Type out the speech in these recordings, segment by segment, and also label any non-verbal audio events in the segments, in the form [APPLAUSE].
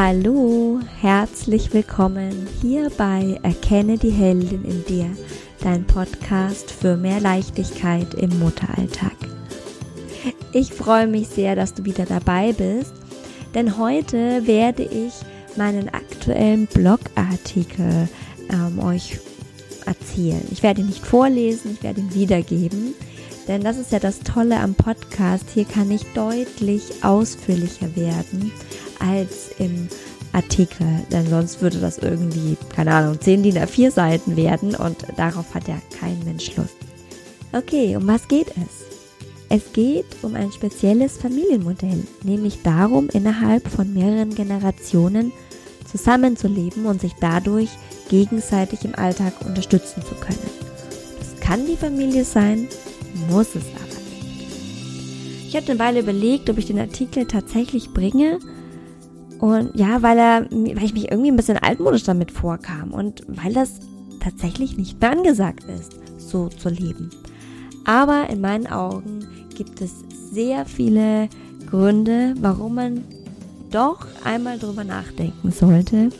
Hallo, herzlich willkommen hier bei Erkenne die Heldin in dir, dein Podcast für mehr Leichtigkeit im Mutteralltag. Ich freue mich sehr, dass du wieder dabei bist, denn heute werde ich meinen aktuellen Blogartikel ähm, euch erzählen. Ich werde ihn nicht vorlesen, ich werde ihn wiedergeben, denn das ist ja das Tolle am Podcast. Hier kann ich deutlich ausführlicher werden als im Artikel, denn sonst würde das irgendwie, keine Ahnung, 10 DIN A4 Seiten werden und darauf hat ja kein Mensch Lust. Okay, um was geht es? Es geht um ein spezielles Familienmodell, nämlich darum, innerhalb von mehreren Generationen zusammenzuleben und sich dadurch gegenseitig im Alltag unterstützen zu können. Das kann die Familie sein, muss es aber nicht. Ich habe eine Weile überlegt, ob ich den Artikel tatsächlich bringe. Und ja, weil er, weil ich mich irgendwie ein bisschen altmodisch damit vorkam und weil das tatsächlich nicht mehr angesagt ist, so zu leben. Aber in meinen Augen gibt es sehr viele Gründe, warum man doch einmal drüber nachdenken sollte.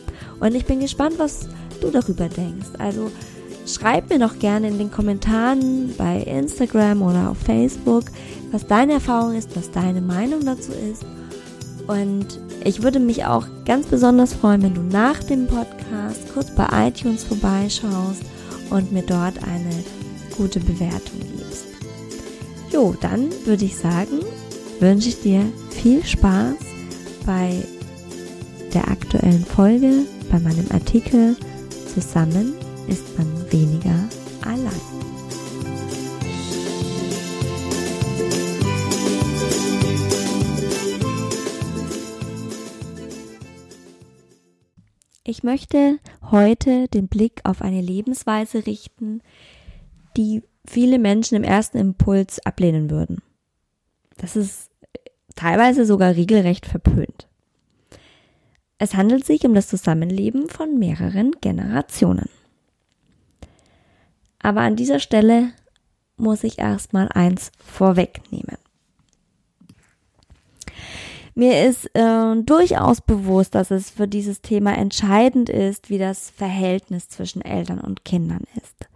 Und ich bin gespannt, was du darüber denkst. Also schreib mir doch gerne in den Kommentaren bei Instagram oder auf Facebook, was deine Erfahrung ist, was deine Meinung dazu ist. Und ich würde mich auch ganz besonders freuen, wenn du nach dem Podcast kurz bei iTunes vorbeischaust und mir dort eine gute Bewertung gibst. Jo, dann würde ich sagen, wünsche ich dir viel Spaß bei der aktuellen Folge, bei meinem Artikel Zusammen ist man weniger allein. Ich möchte heute den Blick auf eine Lebensweise richten, die viele Menschen im ersten Impuls ablehnen würden. Das ist teilweise sogar regelrecht verpönt. Es handelt sich um das Zusammenleben von mehreren Generationen. Aber an dieser Stelle muss ich erstmal eins vorwegnehmen. Mir ist äh, durchaus bewusst, dass es für dieses Thema entscheidend ist, wie das Verhältnis zwischen Eltern und Kindern ist.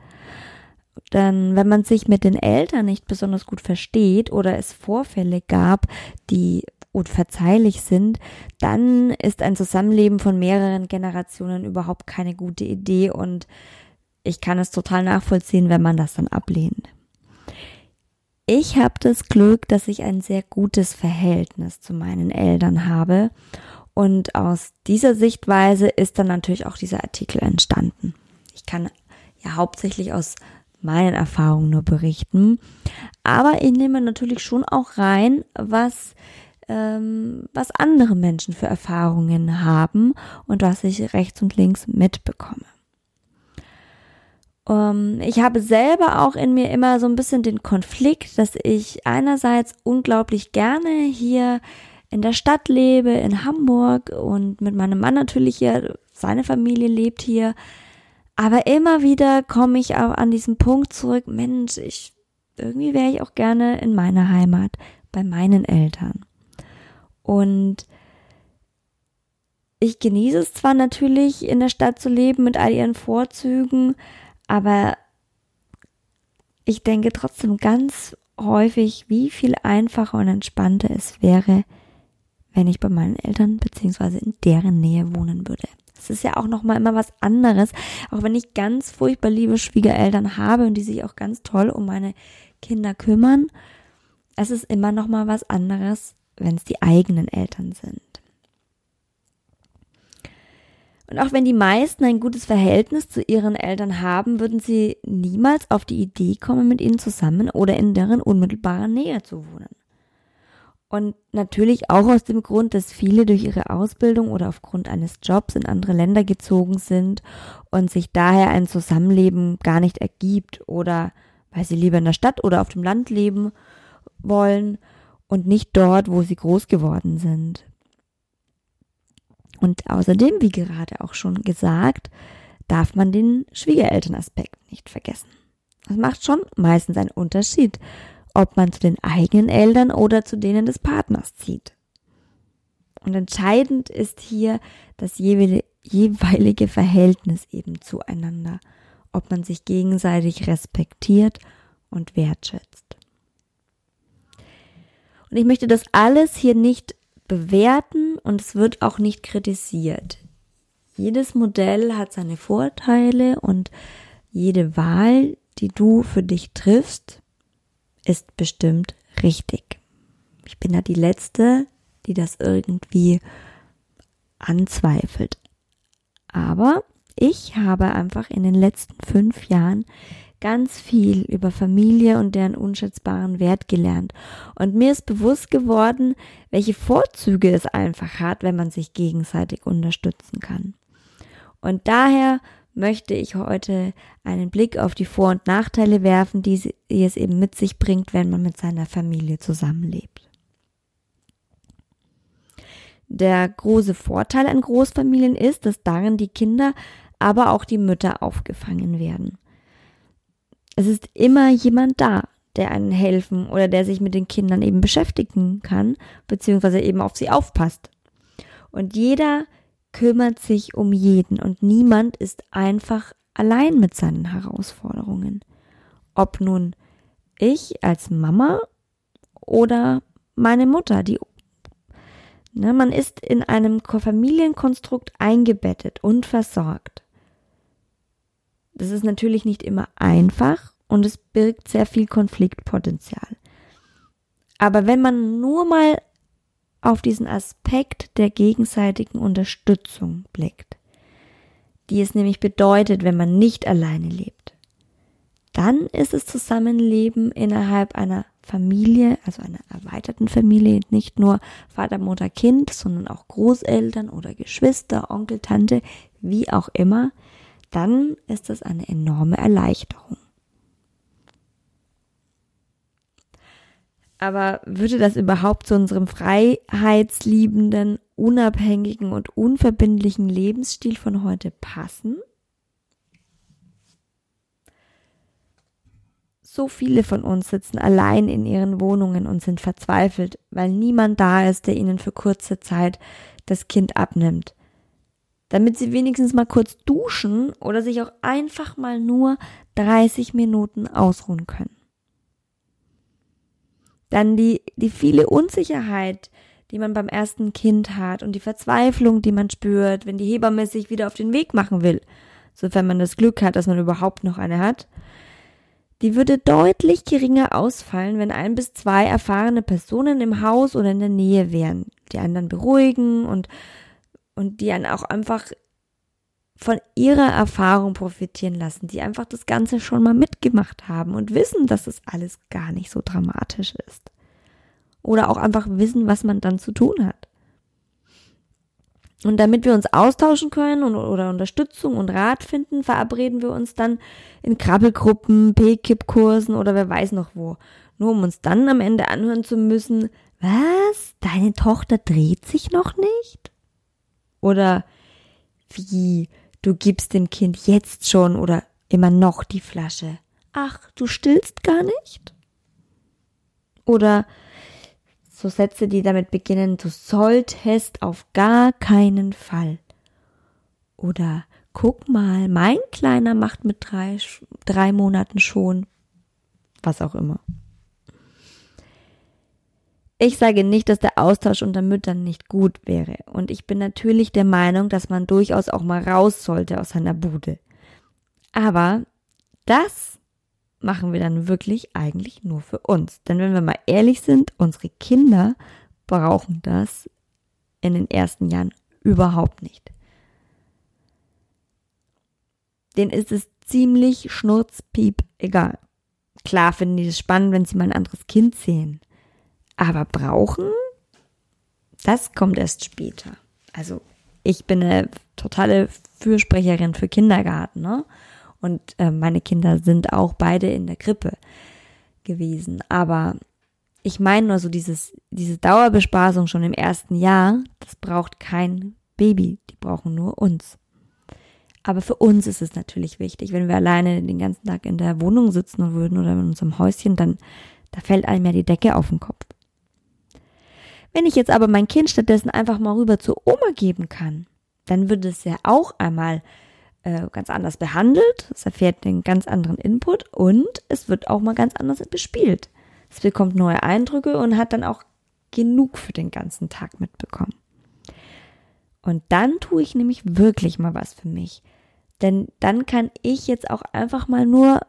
Denn wenn man sich mit den Eltern nicht besonders gut versteht oder es Vorfälle gab, die unverzeihlich sind, dann ist ein Zusammenleben von mehreren Generationen überhaupt keine gute Idee und ich kann es total nachvollziehen, wenn man das dann ablehnt. Ich habe das Glück, dass ich ein sehr gutes Verhältnis zu meinen Eltern habe und aus dieser Sichtweise ist dann natürlich auch dieser Artikel entstanden. Ich kann ja hauptsächlich aus meinen Erfahrungen nur berichten. Aber ich nehme natürlich schon auch rein, was, ähm, was andere Menschen für Erfahrungen haben und was ich rechts und links mitbekomme. Um, ähm, ich habe selber auch in mir immer so ein bisschen den Konflikt, dass ich einerseits unglaublich gerne hier in der Stadt lebe, in Hamburg und mit meinem Mann natürlich hier, seine Familie lebt hier, aber immer wieder komme ich auch an diesen Punkt zurück, Mensch, ich, irgendwie wäre ich auch gerne in meiner Heimat, bei meinen Eltern. Und ich genieße es zwar natürlich, in der Stadt zu leben mit all ihren Vorzügen, aber ich denke trotzdem ganz häufig, wie viel einfacher und entspannter es wäre, wenn ich bei meinen Eltern beziehungsweise in deren Nähe wohnen würde. Es ist ja auch noch mal immer was anderes, auch wenn ich ganz furchtbar liebe Schwiegereltern habe und die sich auch ganz toll um meine Kinder kümmern. Es ist immer noch mal was anderes, wenn es die eigenen Eltern sind. Und auch wenn die meisten ein gutes Verhältnis zu ihren Eltern haben, würden sie niemals auf die Idee kommen, mit ihnen zusammen oder in deren unmittelbarer Nähe zu wohnen. Und natürlich auch aus dem Grund, dass viele durch ihre Ausbildung oder aufgrund eines Jobs in andere Länder gezogen sind und sich daher ein Zusammenleben gar nicht ergibt oder weil sie lieber in der Stadt oder auf dem Land leben wollen und nicht dort, wo sie groß geworden sind. Und außerdem, wie gerade auch schon gesagt, darf man den Schwiegerelternaspekt nicht vergessen. Das macht schon meistens einen Unterschied, ob man zu den eigenen Eltern oder zu denen des Partners zieht. Und entscheidend ist hier das jeweilige Verhältnis eben zueinander, ob man sich gegenseitig respektiert und wertschätzt. Und ich möchte das alles hier nicht bewerten und es wird auch nicht kritisiert. Jedes Modell hat seine Vorteile und jede Wahl, die du für dich triffst, ist bestimmt richtig. Ich bin da die Letzte, die das irgendwie anzweifelt. Aber ich habe einfach in den letzten fünf Jahren ganz viel über Familie und deren unschätzbaren Wert gelernt. Und mir ist bewusst geworden, welche Vorzüge es einfach hat, wenn man sich gegenseitig unterstützen kann. Und daher möchte ich heute einen Blick auf die Vor- und Nachteile werfen, die es eben mit sich bringt, wenn man mit seiner Familie zusammenlebt. Der große Vorteil an Großfamilien ist, dass darin die Kinder, aber auch die Mütter aufgefangen werden. Es ist immer jemand da, der einen helfen oder der sich mit den Kindern eben beschäftigen kann, beziehungsweise eben auf sie aufpasst. Und jeder kümmert sich um jeden und niemand ist einfach allein mit seinen Herausforderungen. Ob nun ich als Mama oder meine Mutter, die ne, man ist in einem Familienkonstrukt eingebettet und versorgt. Das ist natürlich nicht immer einfach und es birgt sehr viel Konfliktpotenzial. Aber wenn man nur mal auf diesen Aspekt der gegenseitigen Unterstützung blickt, die es nämlich bedeutet, wenn man nicht alleine lebt, dann ist das Zusammenleben innerhalb einer Familie, also einer erweiterten Familie, nicht nur Vater, Mutter, Kind, sondern auch Großeltern oder Geschwister, Onkel, Tante, wie auch immer, dann ist das eine enorme Erleichterung. Aber würde das überhaupt zu unserem freiheitsliebenden, unabhängigen und unverbindlichen Lebensstil von heute passen? So viele von uns sitzen allein in ihren Wohnungen und sind verzweifelt, weil niemand da ist, der ihnen für kurze Zeit das Kind abnimmt. Damit sie wenigstens mal kurz duschen oder sich auch einfach mal nur 30 Minuten ausruhen können. Dann die, die viele Unsicherheit, die man beim ersten Kind hat und die Verzweiflung, die man spürt, wenn die Hebamme sich wieder auf den Weg machen will, sofern man das Glück hat, dass man überhaupt noch eine hat, die würde deutlich geringer ausfallen, wenn ein bis zwei erfahrene Personen im Haus oder in der Nähe wären, die einen dann beruhigen und, und die einen auch einfach von ihrer Erfahrung profitieren lassen, die einfach das Ganze schon mal mitgemacht haben und wissen, dass es alles gar nicht so dramatisch ist. Oder auch einfach wissen, was man dann zu tun hat. Und damit wir uns austauschen können und, oder Unterstützung und Rat finden, verabreden wir uns dann in Krabbelgruppen, P-Kip-Kursen oder wer weiß noch wo. Nur um uns dann am Ende anhören zu müssen, was? Deine Tochter dreht sich noch nicht? Oder wie? Du gibst dem Kind jetzt schon oder immer noch die Flasche. Ach, du stillst gar nicht? Oder so Sätze, die damit beginnen, du solltest auf gar keinen Fall. Oder guck mal, mein Kleiner macht mit drei, drei Monaten schon was auch immer. Ich sage nicht, dass der Austausch unter Müttern nicht gut wäre. Und ich bin natürlich der Meinung, dass man durchaus auch mal raus sollte aus seiner Bude. Aber das machen wir dann wirklich eigentlich nur für uns. Denn wenn wir mal ehrlich sind, unsere Kinder brauchen das in den ersten Jahren überhaupt nicht. Den ist es ziemlich schnurzpiep egal. Klar finden die es spannend, wenn sie mal ein anderes Kind sehen. Aber brauchen, das kommt erst später. Also ich bin eine totale Fürsprecherin für Kindergarten, ne? Und äh, meine Kinder sind auch beide in der Krippe gewesen. Aber ich meine nur so dieses, diese Dauerbespaßung schon im ersten Jahr, das braucht kein Baby. Die brauchen nur uns. Aber für uns ist es natürlich wichtig, wenn wir alleine den ganzen Tag in der Wohnung sitzen würden oder in unserem Häuschen, dann da fällt einem ja die Decke auf den Kopf. Wenn ich jetzt aber mein Kind stattdessen einfach mal rüber zur Oma geben kann, dann wird es ja auch einmal äh, ganz anders behandelt, es erfährt einen ganz anderen Input und es wird auch mal ganz anders bespielt. Es bekommt neue Eindrücke und hat dann auch genug für den ganzen Tag mitbekommen. Und dann tue ich nämlich wirklich mal was für mich. Denn dann kann ich jetzt auch einfach mal nur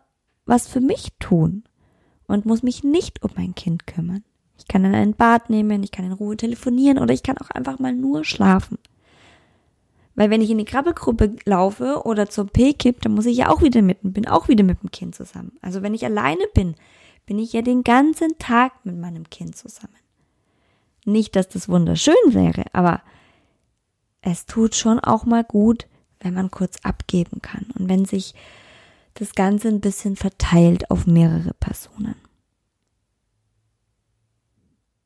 was für mich tun und muss mich nicht um mein Kind kümmern. Ich kann dann ein Bad nehmen, ich kann in Ruhe telefonieren oder ich kann auch einfach mal nur schlafen. Weil wenn ich in die Krabbelgruppe laufe oder zur P-Kipp, dann muss ich ja auch wieder mit, bin auch wieder mit dem Kind zusammen. Also wenn ich alleine bin, bin ich ja den ganzen Tag mit meinem Kind zusammen. Nicht, dass das wunderschön wäre, aber es tut schon auch mal gut, wenn man kurz abgeben kann und wenn sich das Ganze ein bisschen verteilt auf mehrere Personen.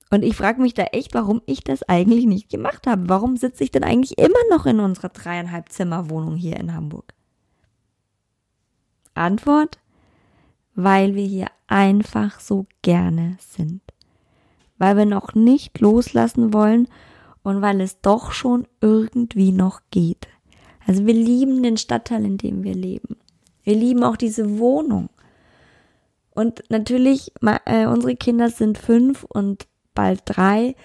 Und ich frage mich da echt, warum ich das eigentlich nicht gemacht habe. Warum sitze ich denn eigentlich immer noch in unserer dreieinhalb Zimmer Wohnung hier in Hamburg? Antwort, weil wir hier einfach so gerne sind. Weil wir noch nicht loslassen wollen und weil es doch schon irgendwie noch geht. Also wir lieben den Stadtteil, in dem wir leben. Wir lieben auch diese Wohnung. Und natürlich, äh, unsere Kinder sind fünf und bald drei,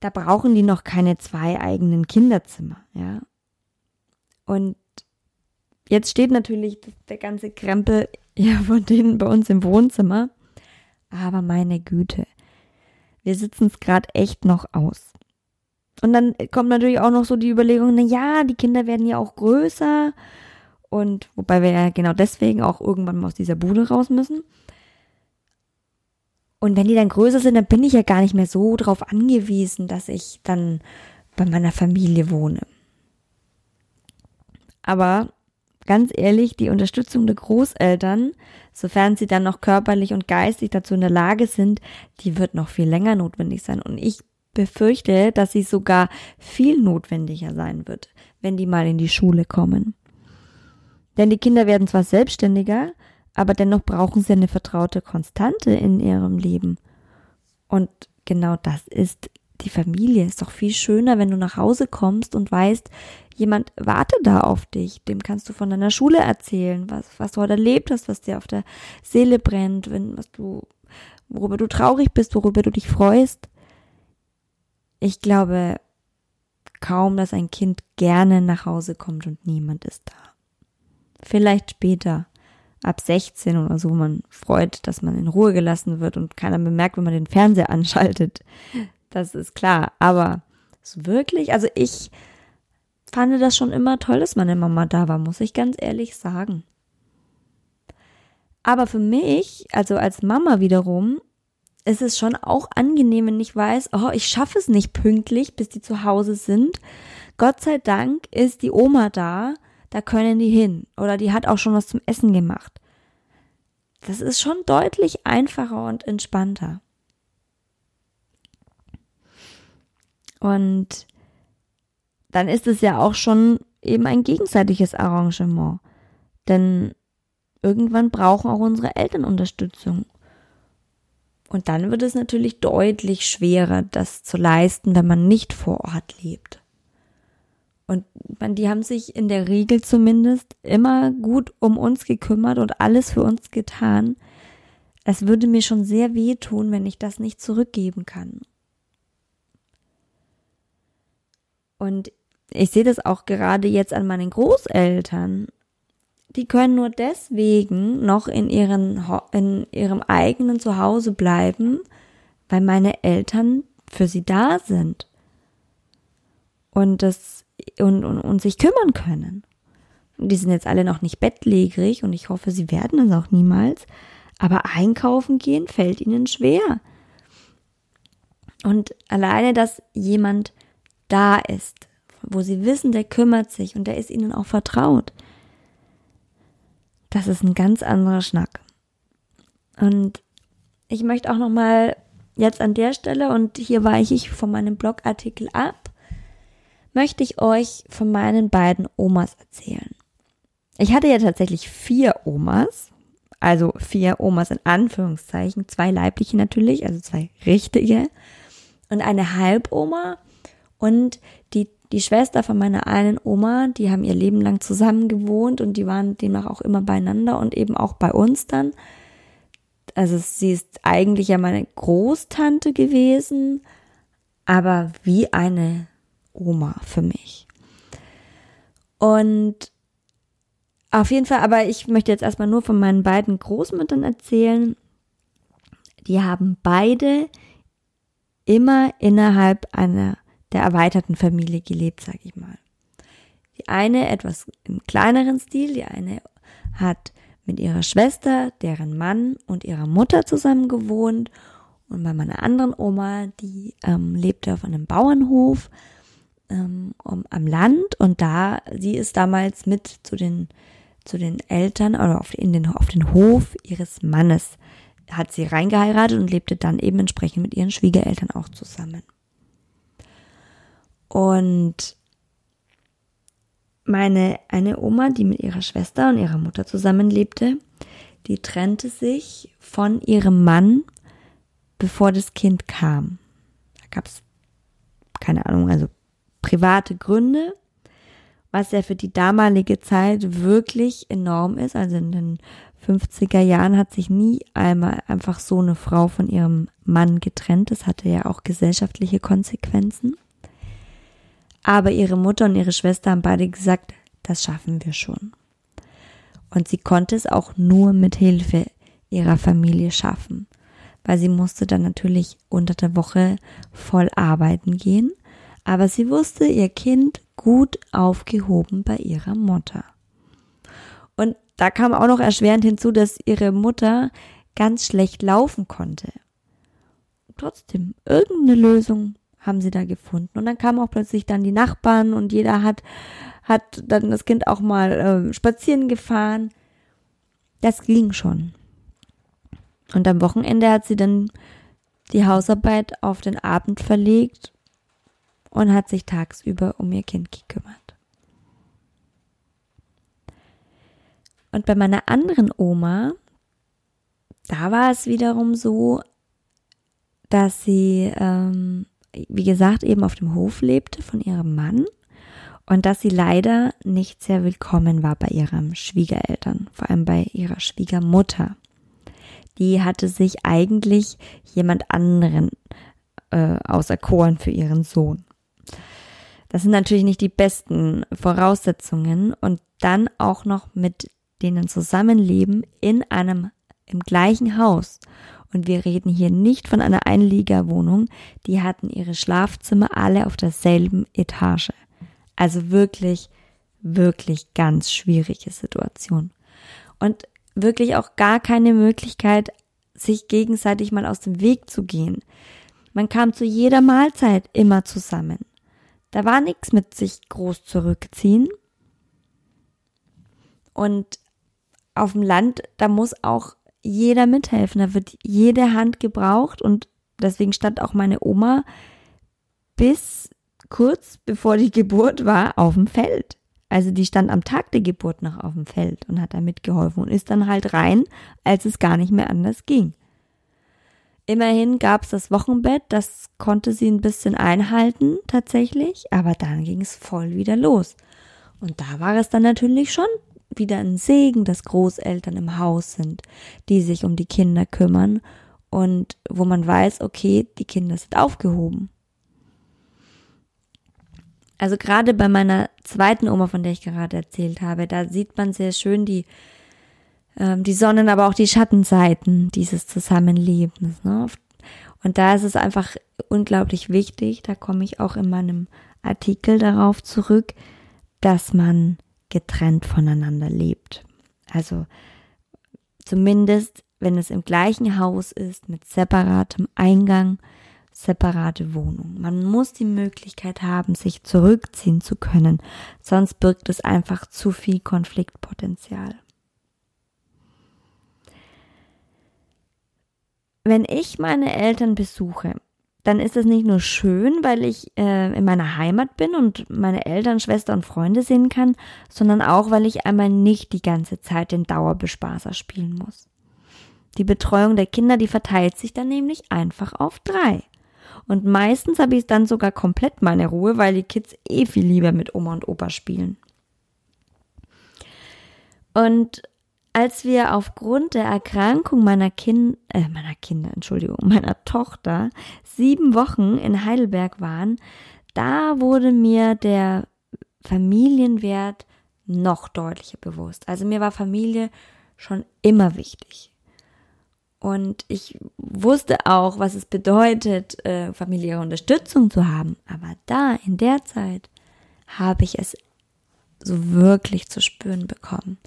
da brauchen die noch keine zwei eigenen Kinderzimmer, ja. Und jetzt steht natürlich der ganze Krempel ja von denen bei uns im Wohnzimmer. Aber meine Güte, wir sitzen es gerade echt noch aus. Und dann kommt natürlich auch noch so die Überlegung, na ja, die Kinder werden ja auch größer. Und wobei wir ja genau deswegen auch irgendwann mal aus dieser Bude raus müssen. Und wenn die dann größer sind, dann bin ich ja gar nicht mehr so darauf angewiesen, dass ich dann bei meiner Familie wohne. Aber ganz ehrlich, die Unterstützung der Großeltern, sofern sie dann noch körperlich und geistig dazu in der Lage sind, die wird noch viel länger notwendig sein. Und ich befürchte, dass sie sogar viel notwendiger sein wird, wenn die mal in die Schule kommen. Denn die Kinder werden zwar selbstständiger, aber dennoch brauchen sie eine vertraute Konstante in ihrem Leben. Und genau das ist die Familie. Ist doch viel schöner, wenn du nach Hause kommst und weißt, jemand wartet da auf dich. Dem kannst du von deiner Schule erzählen, was, was du heute erlebt hast, was dir auf der Seele brennt, wenn, was du, worüber du traurig bist, worüber du dich freust. Ich glaube kaum, dass ein Kind gerne nach Hause kommt und niemand ist da. Vielleicht später ab 16 oder so, wo man freut, dass man in Ruhe gelassen wird und keiner bemerkt, wenn man den Fernseher [LAUGHS] anschaltet. Das ist klar. Aber so wirklich, also ich fand das schon immer toll, dass meine Mama da war, muss ich ganz ehrlich sagen. Aber für mich, also als Mama wiederum, ist es schon auch angenehm, wenn ich weiß, oh, ich schaffe es nicht pünktlich, bis die zu Hause sind. Gott sei Dank ist die Oma da, da können die hin. Oder die hat auch schon was zum Essen gemacht. Das ist schon deutlich einfacher und entspannter. Und dann ist es ja auch schon eben ein gegenseitiges Arrangement. Denn irgendwann brauchen auch unsere Eltern Unterstützung. Und dann wird es natürlich deutlich schwerer, das zu leisten, wenn man nicht vor Ort lebt. Und man, die haben sich in der Regel zumindest immer gut um uns gekümmert und alles für uns getan. Es würde mir schon sehr wehtun, wenn ich das nicht zurückgeben kann. Und ich sehe das auch gerade jetzt an meinen Großeltern. Die können nur deswegen noch in, ihren, in ihrem eigenen Zuhause bleiben, weil meine Eltern für sie da sind. Und das und, und, und sich kümmern können. Die sind jetzt alle noch nicht bettlägerig und ich hoffe, sie werden es auch niemals. Aber einkaufen gehen fällt ihnen schwer. Und alleine, dass jemand da ist, wo sie wissen, der kümmert sich und der ist ihnen auch vertraut, das ist ein ganz anderer Schnack. Und ich möchte auch noch mal jetzt an der Stelle und hier weiche ich von meinem Blogartikel ab, möchte ich euch von meinen beiden Omas erzählen. Ich hatte ja tatsächlich vier Omas, also vier Omas in Anführungszeichen, zwei leibliche natürlich, also zwei richtige. und eine Halboma und die, die Schwester von meiner einen Oma, die haben ihr Leben lang zusammen gewohnt und die waren demnach auch immer beieinander und eben auch bei uns dann. Also sie ist eigentlich ja meine Großtante gewesen, aber wie eine Oma für mich. Und auf jeden Fall, aber ich möchte jetzt erstmal nur von meinen beiden Großmüttern erzählen. Die haben beide immer innerhalb einer der erweiterten Familie gelebt, sage ich mal. Die eine etwas im kleineren Stil, die eine hat mit ihrer Schwester, deren Mann und ihrer Mutter zusammen gewohnt. Und bei meiner anderen Oma, die ähm, lebte auf einem Bauernhof ähm, um, am Land und da, sie ist damals mit zu den, zu den Eltern oder auf, in den, auf den Hof ihres Mannes hat sie reingeheiratet und lebte dann eben entsprechend mit ihren Schwiegereltern auch zusammen. Und meine eine Oma, die mit ihrer Schwester und ihrer Mutter zusammenlebte, die trennte sich von ihrem Mann, bevor das Kind kam. Da gab es keine Ahnung, also private Gründe, was ja für die damalige Zeit wirklich enorm ist. Also in den 50er Jahren hat sich nie einmal einfach so eine Frau von ihrem Mann getrennt. Das hatte ja auch gesellschaftliche Konsequenzen. Aber ihre Mutter und ihre Schwester haben beide gesagt, das schaffen wir schon. Und sie konnte es auch nur mit Hilfe ihrer Familie schaffen, weil sie musste dann natürlich unter der Woche voll arbeiten gehen, aber sie wusste ihr Kind gut aufgehoben bei ihrer Mutter. Und da kam auch noch erschwerend hinzu, dass ihre Mutter ganz schlecht laufen konnte. Trotzdem, irgendeine Lösung haben sie da gefunden. Und dann kamen auch plötzlich dann die Nachbarn und jeder hat, hat dann das Kind auch mal äh, spazieren gefahren. Das ging schon. Und am Wochenende hat sie dann die Hausarbeit auf den Abend verlegt und hat sich tagsüber um ihr Kind gekümmert. Und bei meiner anderen Oma, da war es wiederum so, dass sie, ähm, wie gesagt, eben auf dem Hof lebte von ihrem Mann und dass sie leider nicht sehr willkommen war bei ihren Schwiegereltern, vor allem bei ihrer Schwiegermutter. Die hatte sich eigentlich jemand anderen äh, auserkoren für ihren Sohn. Das sind natürlich nicht die besten Voraussetzungen und dann auch noch mit denen zusammenleben in einem, im gleichen Haus. Und wir reden hier nicht von einer Einliegerwohnung. Die hatten ihre Schlafzimmer alle auf derselben Etage. Also wirklich, wirklich ganz schwierige Situation. Und wirklich auch gar keine Möglichkeit, sich gegenseitig mal aus dem Weg zu gehen. Man kam zu jeder Mahlzeit immer zusammen. Da war nichts mit sich groß zurückziehen. Und auf dem Land, da muss auch jeder mithelfen. Da wird jede Hand gebraucht und deswegen stand auch meine Oma bis kurz bevor die Geburt war auf dem Feld. Also die stand am Tag der Geburt noch auf dem Feld und hat da mitgeholfen und ist dann halt rein, als es gar nicht mehr anders ging. Immerhin gab es das Wochenbett, das konnte sie ein bisschen einhalten tatsächlich, aber dann ging es voll wieder los. Und da war es dann natürlich schon wieder ein Segen, dass Großeltern im Haus sind, die sich um die Kinder kümmern und wo man weiß, okay, die Kinder sind aufgehoben. Also gerade bei meiner zweiten Oma, von der ich gerade erzählt habe, da sieht man sehr schön die, ähm, die Sonnen, aber auch die Schattenseiten dieses Zusammenlebens. Ne? Und da ist es einfach unglaublich wichtig, da komme ich auch in meinem Artikel darauf zurück, dass man getrennt voneinander lebt. Also zumindest, wenn es im gleichen Haus ist, mit separatem Eingang, separate Wohnung. Man muss die Möglichkeit haben, sich zurückziehen zu können, sonst birgt es einfach zu viel Konfliktpotenzial. Wenn ich meine Eltern besuche, dann ist es nicht nur schön, weil ich äh, in meiner Heimat bin und meine Eltern, Schwester und Freunde sehen kann, sondern auch, weil ich einmal nicht die ganze Zeit den Dauerbespaßer spielen muss. Die Betreuung der Kinder, die verteilt sich dann nämlich einfach auf drei. Und meistens habe ich dann sogar komplett meine Ruhe, weil die Kids eh viel lieber mit Oma und Opa spielen. Und als wir aufgrund der Erkrankung meiner Kind, äh, meiner Kinder, Entschuldigung, [LAUGHS] meiner Tochter sieben Wochen in Heidelberg waren, da wurde mir der Familienwert noch deutlicher bewusst. Also mir war Familie schon immer wichtig. Und ich wusste auch, was es bedeutet, äh, familiäre Unterstützung zu haben. Aber da, in der Zeit, habe ich es so wirklich zu spüren bekommen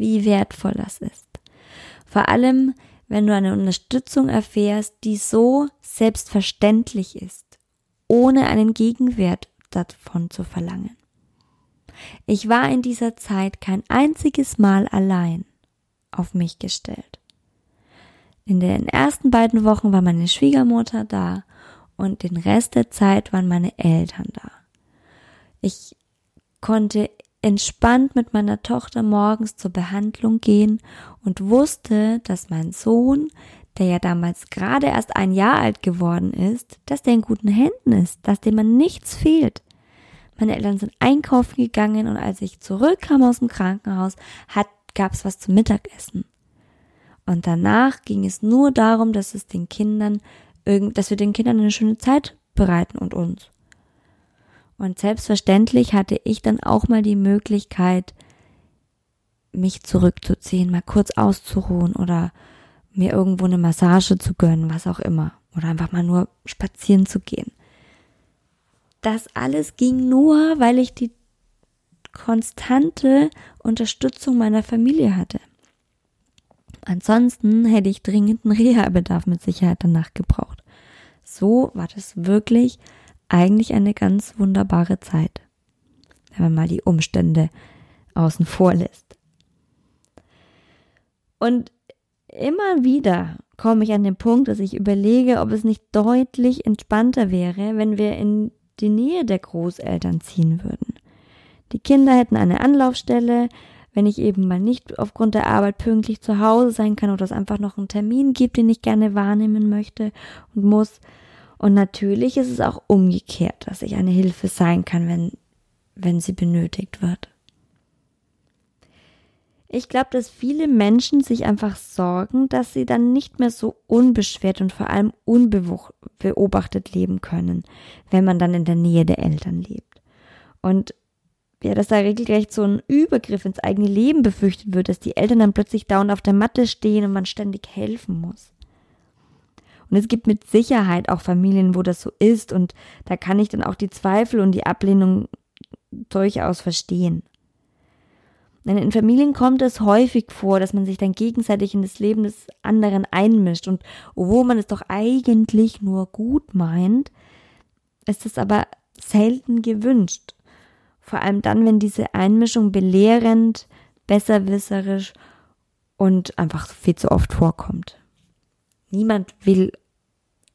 wie wertvoll das ist. Vor allem, wenn du eine Unterstützung erfährst, die so selbstverständlich ist, ohne einen Gegenwert davon zu verlangen. Ich war in dieser Zeit kein einziges Mal allein auf mich gestellt. In den ersten beiden Wochen war meine Schwiegermutter da und den Rest der Zeit waren meine Eltern da. Ich konnte entspannt mit meiner Tochter morgens zur Behandlung gehen und wusste, dass mein Sohn, der ja damals gerade erst ein Jahr alt geworden ist, dass der in guten Händen ist, dass dem man nichts fehlt. Meine Eltern sind einkaufen gegangen und als ich zurückkam aus dem Krankenhaus, hat, gab's was zum Mittagessen. Und danach ging es nur darum, dass es den Kindern, dass wir den Kindern eine schöne Zeit bereiten und uns. Und selbstverständlich hatte ich dann auch mal die Möglichkeit, mich zurückzuziehen, mal kurz auszuruhen oder mir irgendwo eine Massage zu gönnen, was auch immer. Oder einfach mal nur spazieren zu gehen. Das alles ging nur, weil ich die konstante Unterstützung meiner Familie hatte. Ansonsten hätte ich dringenden Reha-Bedarf mit Sicherheit danach gebraucht. So war das wirklich eigentlich eine ganz wunderbare Zeit, wenn man mal die Umstände außen vor lässt. Und immer wieder komme ich an den Punkt, dass ich überlege, ob es nicht deutlich entspannter wäre, wenn wir in die Nähe der Großeltern ziehen würden. Die Kinder hätten eine Anlaufstelle, wenn ich eben mal nicht aufgrund der Arbeit pünktlich zu Hause sein kann oder es einfach noch einen Termin gibt, den ich gerne wahrnehmen möchte und muss, und natürlich ist es auch umgekehrt, dass ich eine Hilfe sein kann, wenn, wenn sie benötigt wird. Ich glaube, dass viele Menschen sich einfach sorgen, dass sie dann nicht mehr so unbeschwert und vor allem unbeobachtet leben können, wenn man dann in der Nähe der Eltern lebt. Und ja, dass da regelrecht so ein Übergriff ins eigene Leben befürchtet wird, dass die Eltern dann plötzlich dauernd auf der Matte stehen und man ständig helfen muss. Und es gibt mit Sicherheit auch Familien, wo das so ist und da kann ich dann auch die Zweifel und die Ablehnung durchaus verstehen. Denn in Familien kommt es häufig vor, dass man sich dann gegenseitig in das Leben des anderen einmischt und obwohl man es doch eigentlich nur gut meint, ist es aber selten gewünscht. Vor allem dann, wenn diese Einmischung belehrend, besserwisserisch und einfach viel zu oft vorkommt. Niemand will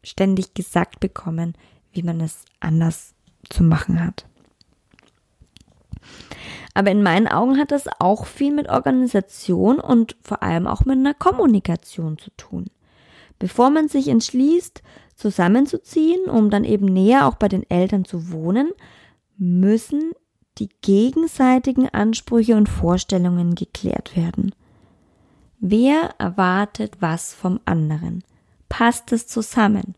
ständig gesagt bekommen, wie man es anders zu machen hat. Aber in meinen Augen hat das auch viel mit Organisation und vor allem auch mit einer Kommunikation zu tun. Bevor man sich entschließt, zusammenzuziehen, um dann eben näher auch bei den Eltern zu wohnen, müssen die gegenseitigen Ansprüche und Vorstellungen geklärt werden. Wer erwartet was vom anderen? Passt es zusammen?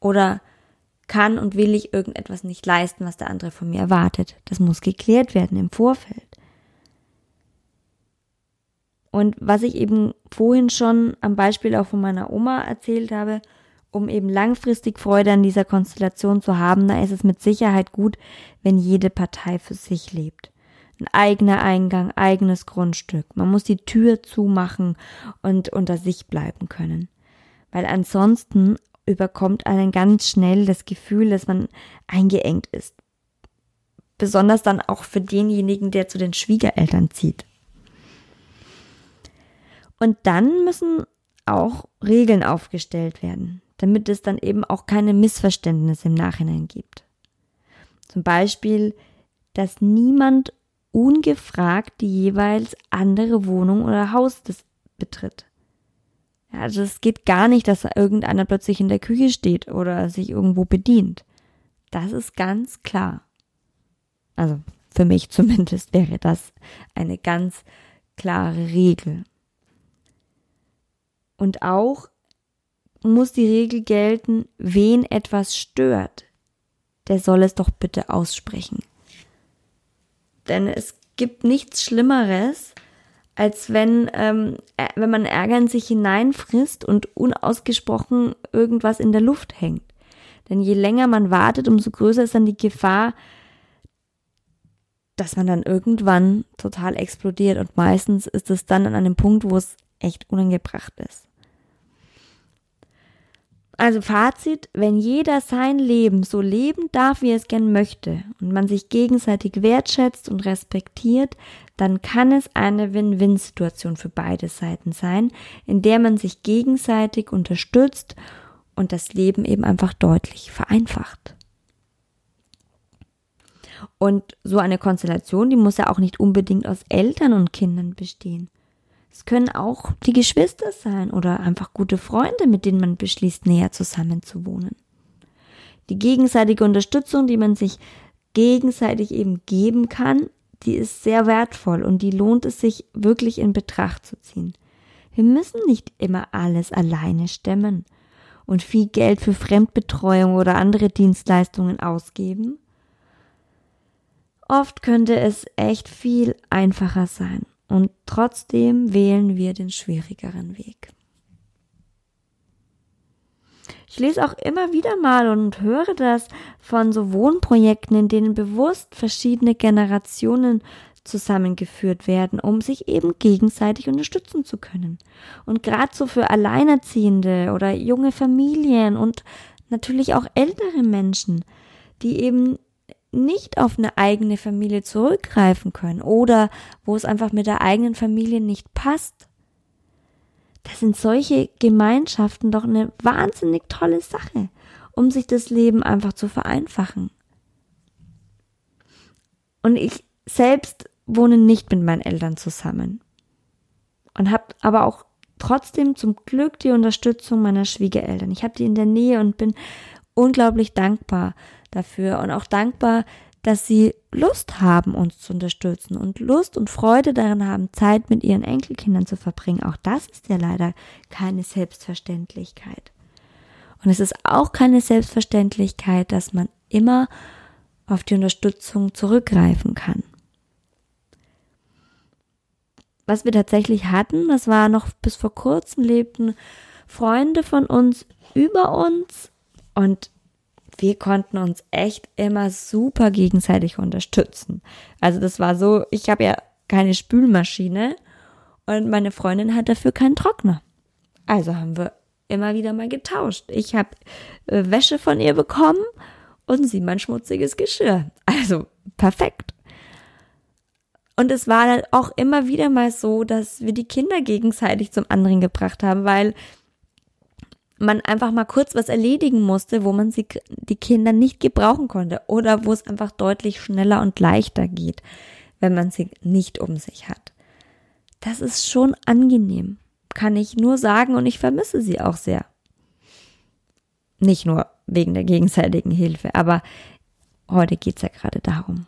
Oder kann und will ich irgendetwas nicht leisten, was der andere von mir erwartet? Das muss geklärt werden im Vorfeld. Und was ich eben vorhin schon am Beispiel auch von meiner Oma erzählt habe, um eben langfristig Freude an dieser Konstellation zu haben, da ist es mit Sicherheit gut, wenn jede Partei für sich lebt ein eigener Eingang, eigenes Grundstück. Man muss die Tür zumachen und unter sich bleiben können. Weil ansonsten überkommt einen ganz schnell das Gefühl, dass man eingeengt ist. Besonders dann auch für denjenigen, der zu den Schwiegereltern zieht. Und dann müssen auch Regeln aufgestellt werden, damit es dann eben auch keine Missverständnisse im Nachhinein gibt. Zum Beispiel, dass niemand ungefragt die jeweils andere Wohnung oder Haus betritt. Also es geht gar nicht, dass irgendeiner plötzlich in der Küche steht oder sich irgendwo bedient. Das ist ganz klar. Also für mich [LAUGHS] zumindest wäre das eine ganz klare Regel. Und auch muss die Regel gelten, wen etwas stört, der soll es doch bitte aussprechen. Denn es gibt nichts Schlimmeres, als wenn, ähm, wenn man Ärger in sich hineinfrisst und unausgesprochen irgendwas in der Luft hängt. Denn je länger man wartet, umso größer ist dann die Gefahr, dass man dann irgendwann total explodiert. Und meistens ist es dann an einem Punkt, wo es echt unangebracht ist. Also Fazit, wenn jeder sein Leben so leben darf, wie er es gern möchte und man sich gegenseitig wertschätzt und respektiert, dann kann es eine Win-Win-Situation für beide Seiten sein, in der man sich gegenseitig unterstützt und das Leben eben einfach deutlich vereinfacht. Und so eine Konstellation, die muss ja auch nicht unbedingt aus Eltern und Kindern bestehen. Es können auch die Geschwister sein oder einfach gute Freunde, mit denen man beschließt, näher zusammenzuwohnen. Die gegenseitige Unterstützung, die man sich gegenseitig eben geben kann, die ist sehr wertvoll und die lohnt es sich wirklich in Betracht zu ziehen. Wir müssen nicht immer alles alleine stemmen und viel Geld für Fremdbetreuung oder andere Dienstleistungen ausgeben. Oft könnte es echt viel einfacher sein. Und trotzdem wählen wir den schwierigeren Weg. Ich lese auch immer wieder mal und höre das von so Wohnprojekten, in denen bewusst verschiedene Generationen zusammengeführt werden, um sich eben gegenseitig unterstützen zu können. Und gerade so für Alleinerziehende oder junge Familien und natürlich auch ältere Menschen, die eben nicht auf eine eigene Familie zurückgreifen können oder wo es einfach mit der eigenen Familie nicht passt. Da sind solche Gemeinschaften doch eine wahnsinnig tolle Sache, um sich das Leben einfach zu vereinfachen. Und ich selbst wohne nicht mit meinen Eltern zusammen und habe aber auch trotzdem zum Glück die Unterstützung meiner Schwiegereltern. Ich habe die in der Nähe und bin unglaublich dankbar dafür und auch dankbar, dass sie Lust haben, uns zu unterstützen und Lust und Freude daran haben, Zeit mit ihren Enkelkindern zu verbringen. Auch das ist ja leider keine Selbstverständlichkeit. Und es ist auch keine Selbstverständlichkeit, dass man immer auf die Unterstützung zurückgreifen kann. Was wir tatsächlich hatten, das war noch bis vor kurzem lebten Freunde von uns über uns und wir konnten uns echt immer super gegenseitig unterstützen. Also das war so, ich habe ja keine Spülmaschine und meine Freundin hat dafür keinen Trockner. Also haben wir immer wieder mal getauscht. Ich habe äh, Wäsche von ihr bekommen und sie mein schmutziges Geschirr. Also perfekt. Und es war dann auch immer wieder mal so, dass wir die Kinder gegenseitig zum anderen gebracht haben, weil man einfach mal kurz was erledigen musste, wo man sie, die Kinder nicht gebrauchen konnte oder wo es einfach deutlich schneller und leichter geht, wenn man sie nicht um sich hat. Das ist schon angenehm, kann ich nur sagen und ich vermisse sie auch sehr. Nicht nur wegen der gegenseitigen Hilfe, aber heute geht's ja gerade darum.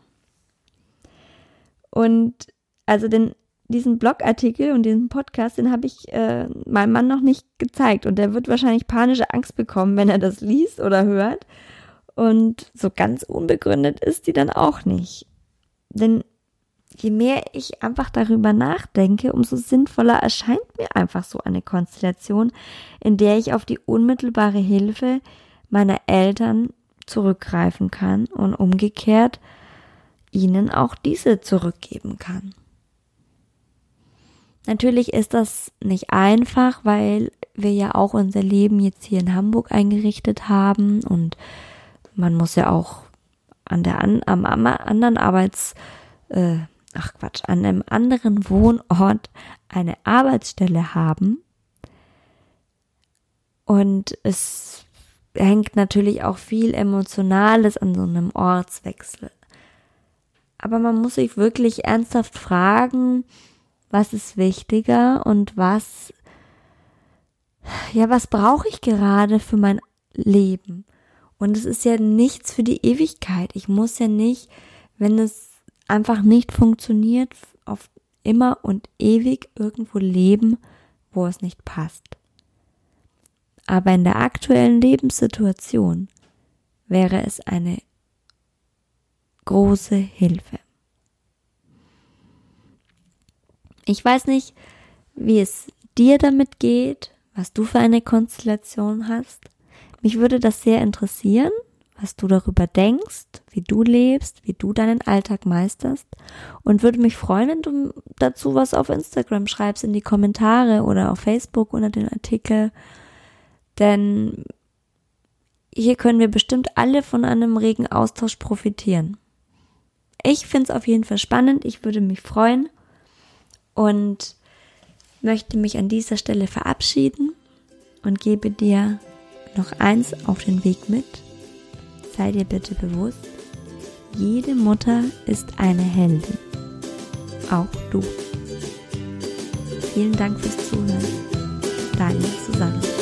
Und also den diesen Blogartikel und diesen Podcast, den habe ich äh, meinem Mann noch nicht gezeigt und der wird wahrscheinlich panische Angst bekommen, wenn er das liest oder hört. Und so ganz unbegründet ist die dann auch nicht. Denn je mehr ich einfach darüber nachdenke, umso sinnvoller erscheint mir einfach so eine Konstellation, in der ich auf die unmittelbare Hilfe meiner Eltern zurückgreifen kann und umgekehrt ihnen auch diese zurückgeben kann. Natürlich ist das nicht einfach, weil wir ja auch unser Leben jetzt hier in Hamburg eingerichtet haben und man muss ja auch an der an, am, am anderen Arbeits äh, ach Quatsch an einem anderen Wohnort eine Arbeitsstelle haben und es hängt natürlich auch viel Emotionales an so einem Ortswechsel. Aber man muss sich wirklich ernsthaft fragen, was ist wichtiger und was ja, was brauche ich gerade für mein Leben? Und es ist ja nichts für die Ewigkeit. Ich muss ja nicht, wenn es einfach nicht funktioniert, auf immer und ewig irgendwo leben, wo es nicht passt. Aber in der aktuellen Lebenssituation wäre es eine große Hilfe. Ich weiß nicht, wie es dir damit geht, was du für eine Konstellation hast. Mich würde das sehr interessieren, was du darüber denkst, wie du lebst, wie du deinen Alltag meisterst und würde mich freuen, wenn du dazu was auf Instagram schreibst in die Kommentare oder auf Facebook unter den Artikel, denn hier können wir bestimmt alle von einem regen Austausch profitieren. Ich finde es auf jeden Fall spannend, ich würde mich freuen und möchte mich an dieser Stelle verabschieden und gebe dir noch eins auf den Weg mit. Sei dir bitte bewusst, jede Mutter ist eine Heldin. Auch du. Vielen Dank fürs Zuhören. Deine Susanne.